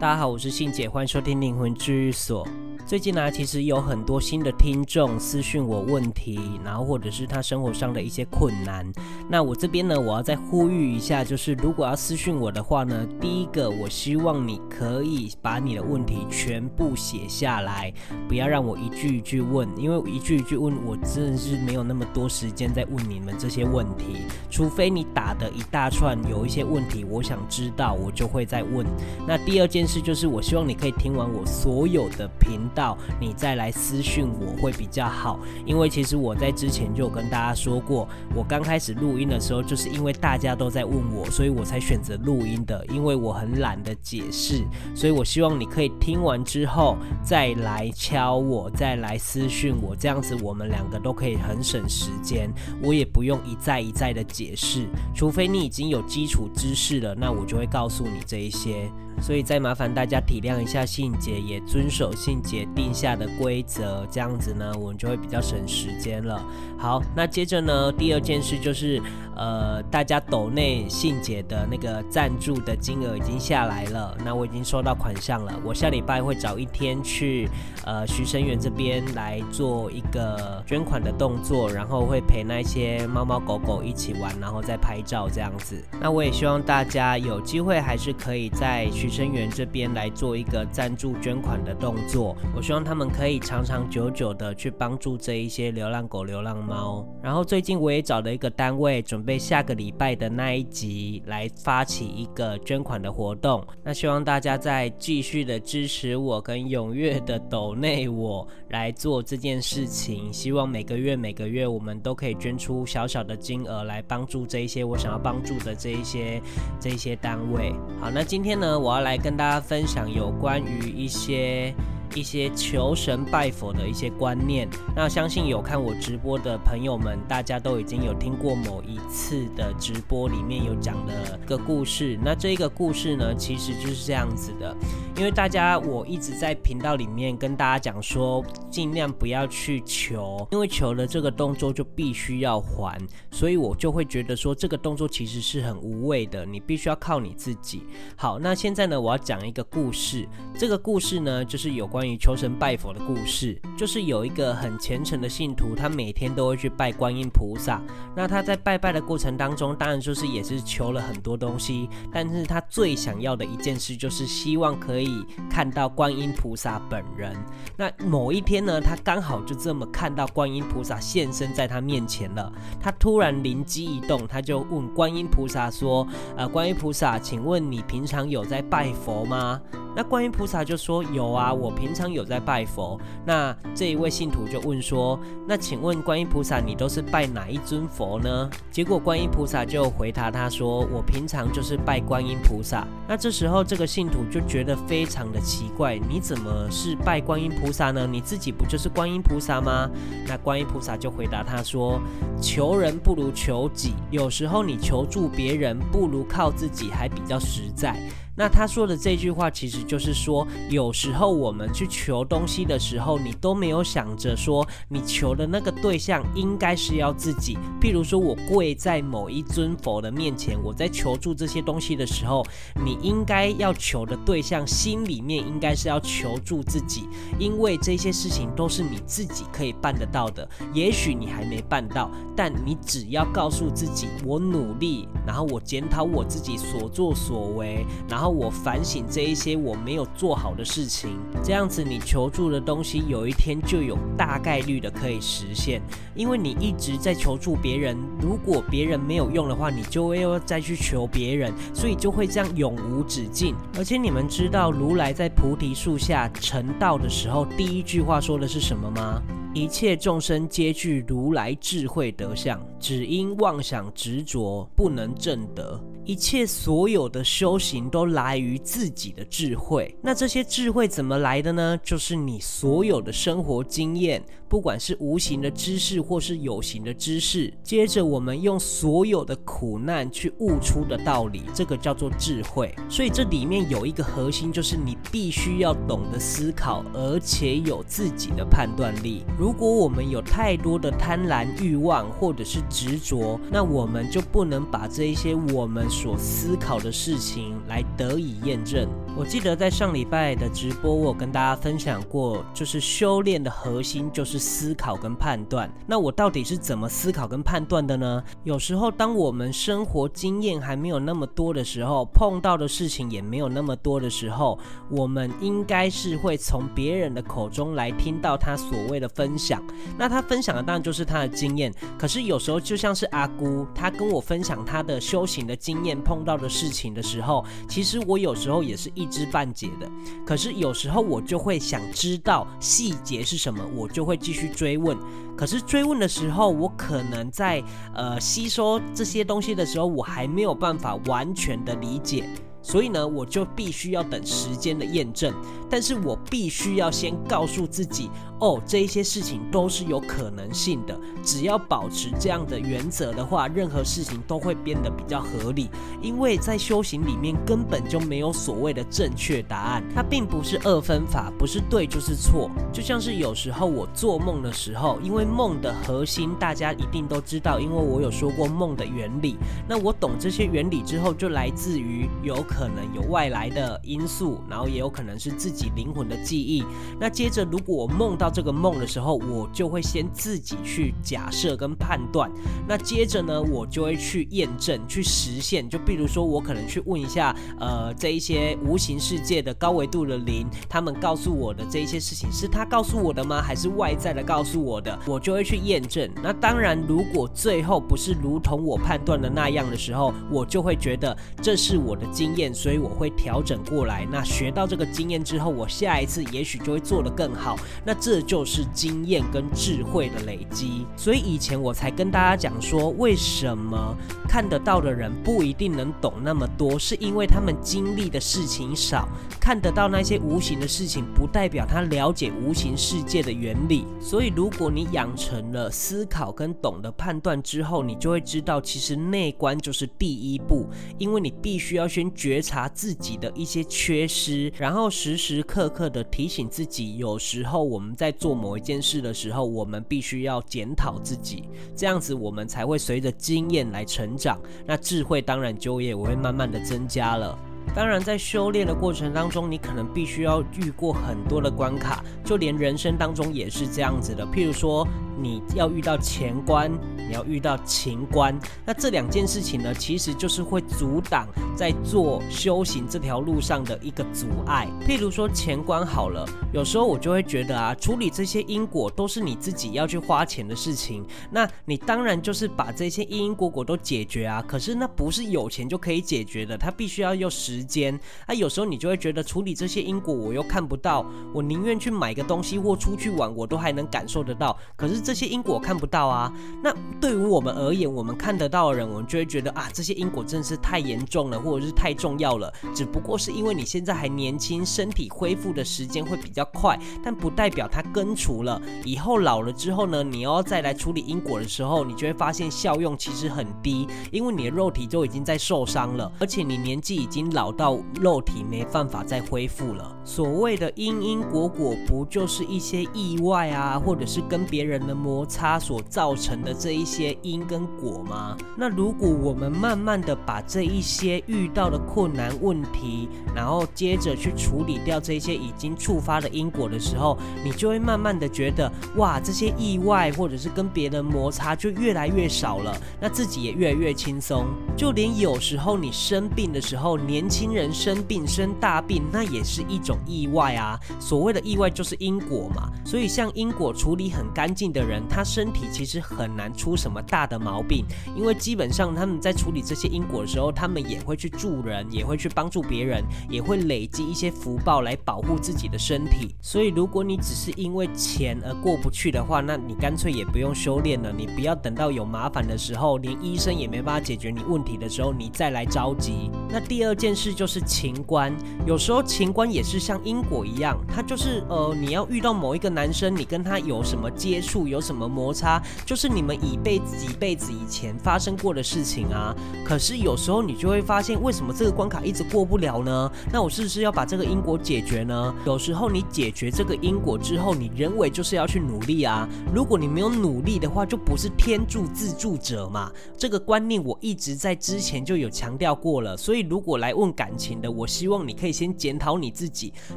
大家好，我是信姐，欢迎收听灵魂治愈所。最近呢、其实有很多新的听众私讯我问题，然后或者是他生活上的一些困难。那我这边呢，我要再呼吁一下，就是如果要私讯我的话呢，第一个，我希望你可以把你的问题全部写下来，不要让我一句一句问，因为一句一句问，我真的是没有那么多时间在问你们这些问题。除非你打的一大串有一些问题，我想知道，我就会再问。那第二件事就是，我希望你可以听完我所有的频道。到你再来私讯我会比较好，因为其实我在之前就有跟大家说过，我刚开始录音的时候，就是因为大家都在问我，所以我才选择录音的，因为我很懒得解释，所以我希望你可以听完之后再来敲我，再来私讯我，这样子我们两个都可以很省时间，我也不用一再一再的解释，除非你已经有基础知识了，那我就会告诉你这一些。所以再麻烦大家体谅一下信姐，也遵守信姐定下的规则，这样子呢，我们就会比较省时间了。好，那接着呢，第二件事就是，呃，大家抖内信姐的那个赞助的金额已经下来了，那我已经收到款项了。我下礼拜会找一天去，呃，徐生源这边来做一个捐款的动作，然后会陪那些猫猫狗狗一起玩，然后再拍照这样子。那我也希望大家有机会还是可以在徐。生源这边来做一个赞助捐款的动作，我希望他们可以长长久久的去帮助这一些流浪狗、流浪猫。然后最近我也找了一个单位，准备下个礼拜的那一集来发起一个捐款的活动。那希望大家再继续的支持我，跟踊跃的抖内我来做这件事情。希望每个月每个月我们都可以捐出小小的金额来帮助这一些我想要帮助的这一些这一些单位。好，那今天呢，我要。来跟大家分享有关于一些。一些求神拜佛的一些观念，那相信有看我直播的朋友们，大家都已经有听过某一次的直播里面有讲的个故事。那这个故事呢，其实就是这样子的，因为大家我一直在频道里面跟大家讲说，尽量不要去求，因为求了这个动作就必须要还，所以我就会觉得说这个动作其实是很无谓的，你必须要靠你自己。好，那现在呢，我要讲一个故事，这个故事呢，就是有关。于求神拜佛的故事，就是有一个很虔诚的信徒，他每天都会去拜观音菩萨。那他在拜拜的过程当中，当然就是也是求了很多东西，但是他最想要的一件事，就是希望可以看到观音菩萨本人。那某一天呢，他刚好就这么看到观音菩萨现身在他面前了。他突然灵机一动，他就问观音菩萨说：“呃，观音菩萨，请问你平常有在拜佛吗？”那观音菩萨就说：“有啊，我平常有在拜佛。”那这一位信徒就问说：“那请问观音菩萨，你都是拜哪一尊佛呢？”结果观音菩萨就回答他说：“我平常就是拜观音菩萨。”那这时候这个信徒就觉得非非常的奇怪：“你怎么是拜观音菩萨呢？你自己不就是观音菩萨吗？”那观音菩萨就回答他说：“求人不如求己，有时候你求助别人不如靠自己还比较实在。”那他说的这句话，其实就是说，有时候我们去求东西的时候，你都没有想着说，你求的那个对象应该是要自己。譬如说，我跪在某一尊佛的面前，我在求助这些东西的时候，你应该要求的对象，心里面应该是要求助自己，因为这些事情都是你自己可以办得到的。也许你还没办到，但你只要告诉自己，我努力，然后我检讨我自己所作所为，然后。我反省这一些我没有做好的事情，这样子你求助的东西有一天就有大概率的可以实现，因为你一直在求助别人，如果别人没有用的话，你就会又再去求别人，所以就会这样永无止境。而且你们知道如来在菩提树下成道的时候，第一句话说的是什么吗？一切众生皆具如来智慧德相，只因妄想执着，不能证得。一切所有的修行都来于自己的智慧。那这些智慧怎么来的呢？就是你所有的生活经验，不管是无形的知识或是有形的知识。接着我们用所有的苦难去悟出的道理，这个叫做智慧。所以这里面有一个核心，就是你必须要懂得思考，而且有自己的判断力。如果我们有太多的贪婪欲望或者是执着，那我们就不能把这一些我们。所思考的事情来得以验证。我记得在上礼拜的直播，我有跟大家分享过，就是修炼的核心就是思考跟判断。那我到底是怎么思考跟判断的呢？有时候，当我们生活经验还没有那么多的时候，碰到的事情也没有那么多的时候，我们应该是会从别人的口中来听到他所谓的分享。那他分享的当然就是他的经验，可是有时候就像是阿姑，他跟我分享他的修行的经验，碰到的事情的时候，其实我有时候也是一。知半解的，可是有时候我就会想知道细节是什么，我就会继续追问。可是追问的时候，我可能在呃吸收这些东西的时候，我还没有办法完全的理解。所以呢，我就必须要等时间的验证，但是我必须要先告诉自己，哦，这一些事情都是有可能性的。只要保持这样的原则的话，任何事情都会变得比较合理。因为在修行里面根本就没有所谓的正确答案，它并不是二分法，不是对就是错。就像是有时候我做梦的时候，因为梦的核心大家一定都知道，因为我有说过梦的原理。那我懂这些原理之后，就来自于有。可能有外来的因素，然后也有可能是自己己灵魂的记忆。那接着，如果我梦到这个梦的时候，我就会先自己去假设跟判断。那接着呢，我就会去验证、去实现。就比如说，我可能去问一下，呃，这一些无形世界的高维度的灵，他们告诉我的这一些事情，是他告诉我的吗？还是外在的告诉我的？我就会去验证。那当然，如果最后不是如同我判断的那样的时候，我就会觉得这是我的经验。所以我会调整过来。那学到这个经验之后，我下一次也许就会做得更好。那这就是经验跟智慧的累积。所以以前我才跟大家讲说，为什么看得到的人不一定能懂那么多，是因为他们经历的事情少。看得到那些无形的事情，不代表他了解无形世界的原理。所以如果你养成了思考跟懂得判断之后，你就会知道，其实内观就是第一步，因为你必须要先。觉察自己的一些缺失，然后时时刻刻的提醒自己。有时候我们在做某一件事的时候，我们必须要检讨自己，这样子我们才会随着经验来成长。那智慧当然就业也会慢慢的增加了。当然，在修炼的过程当中，你可能必须要遇过很多的关卡，就连人生当中也是这样子的。譬如说，你要遇到钱关。你要遇到情关，那这两件事情呢，其实就是会阻挡在做修行这条路上的一个阻碍。譬如说钱关好了，有时候我就会觉得啊，处理这些因果都是你自己要去花钱的事情，那你当然就是把这些因因果果都解决啊。可是那不是有钱就可以解决的，它必须要用时间。那有时候你就会觉得处理这些因果我又看不到，我宁愿去买个东西或出去玩，我都还能感受得到。可是这这些因果看不到啊，那。对于我们而言，我们看得到的人，我们就会觉得啊，这些因果真的是太严重了，或者是太重要了。只不过是因为你现在还年轻，身体恢复的时间会比较快，但不代表它根除了。以后老了之后呢，你要再来处理因果的时候，你就会发现效用其实很低，因为你的肉体就已经在受伤了，而且你年纪已经老到肉体没办法再恢复了。所谓的因因果果，不就是一些意外啊，或者是跟别人的摩擦所造成的这一些。因跟果吗？那如果我们慢慢的把这一些遇到的困难问题，然后接着去处理掉这些已经触发的因果的时候，你就会慢慢的觉得，哇，这些意外或者是跟别人摩擦就越来越少了，那自己也越来越轻松。就连有时候你生病的时候，年轻人生病生大病，那也是一种意外啊。所谓的意外就是因果嘛。所以像因果处理很干净的人，他身体其实很难出什么大的毛病，因为基本上他们在处理这些因果的时候，他们也会去助人，也会去帮助别人，也会累积一些福报来保护自己的身体。所以，如果你只是因为钱而过不去的话，那你干脆也不用修炼了。你不要等到有麻烦的时候，连医生也没办法解决你问题的时候，你再来着急。那第二件事就是情关，有时候情关也是像因果一样，它就是呃，你要遇到某一个男生，你跟他有什么接触，有什么摩擦，就是你们一辈子一辈子以前发生过的事情啊。可是有时候你就会发现，为什么这个关卡一直过不了呢？那我是不是要把这个因果解决呢？有时候你解决这个因果之后，你人为就是要去努力啊。如果你没有努力的话，就不是天助自助者嘛。这个观念我一直在之前就有强调过了。所以如果来问感情的，我希望你可以先检讨你自己，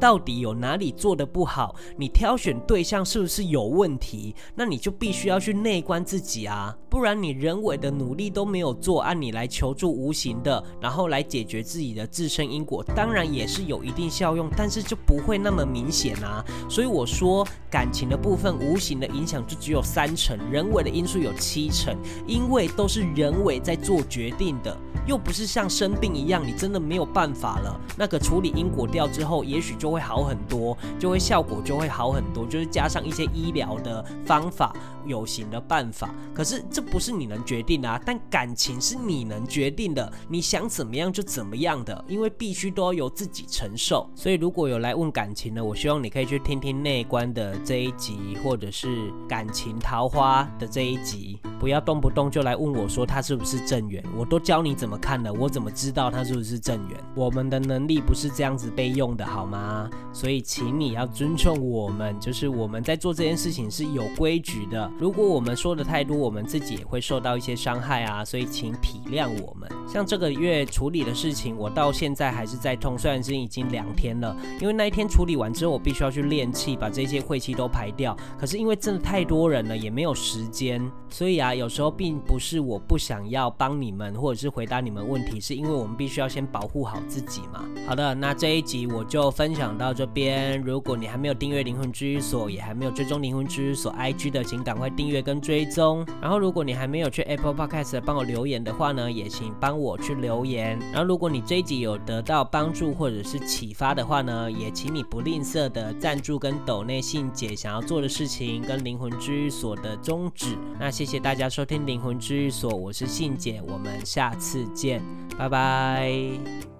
到底有哪里做得不好？你挑选对象是不是有问题？那你就必须要去内观自己啊，不然你人为的努力都没有做，按你来求助无形的，然后来解决自己的自身因果，当然也是有一定效用，但是就不会那么明显啊。所以我说，感情的部分无形的影响就只有三成，人为的因素有七成，因为都是人为在做决定的。又不是像生病一样，你真的没有办法了。那个处理因果掉之后，也也许就会好很多，就会效果就会好很多，就是加上一些医疗的方法、有形的办法。可是这不是你能决定的啊，但感情是你能决定的，你想怎么样就怎么样的，因为必须都要由自己承受。所以如果有来问感情的，我希望你可以去听听内观的这一集，或者是感情桃花的这一集，不要动不动就来问我说他是不是正缘，我都教你怎么。看了我怎么知道他是不是正缘？我们的能力不是这样子被用的，好好吗？所以请你要尊重我们，就是我们在做这件事情是有规矩的。如果我们说的太多，我们自己也会受到一些伤害啊。所以请体谅我们。像这个月处理的事情，我到现在还是在痛，虽然是已经两天了。因为那一天处理完之后，我必须要去练气，把这些晦气都排掉。可是因为真的太多人了，也没有时间，所以啊，有时候并不是我不想要帮你们，或者是回答。你们问题是因为我们必须要先保护好自己嘛？好的，那这一集我就分享到这边。如果你还没有订阅灵魂治愈所，也还没有追踪灵魂治愈所 IG 的，请赶快订阅跟追踪。然后，如果你还没有去 Apple Podcast 帮我留言的话呢，也请帮我去留言。然后，如果你这一集有得到帮助或者是启发的话呢，也请你不吝啬的赞助跟抖内信姐想要做的事情跟灵魂治愈所的宗旨。那谢谢大家收听灵魂治愈所，我是信姐，我们下次见，拜拜。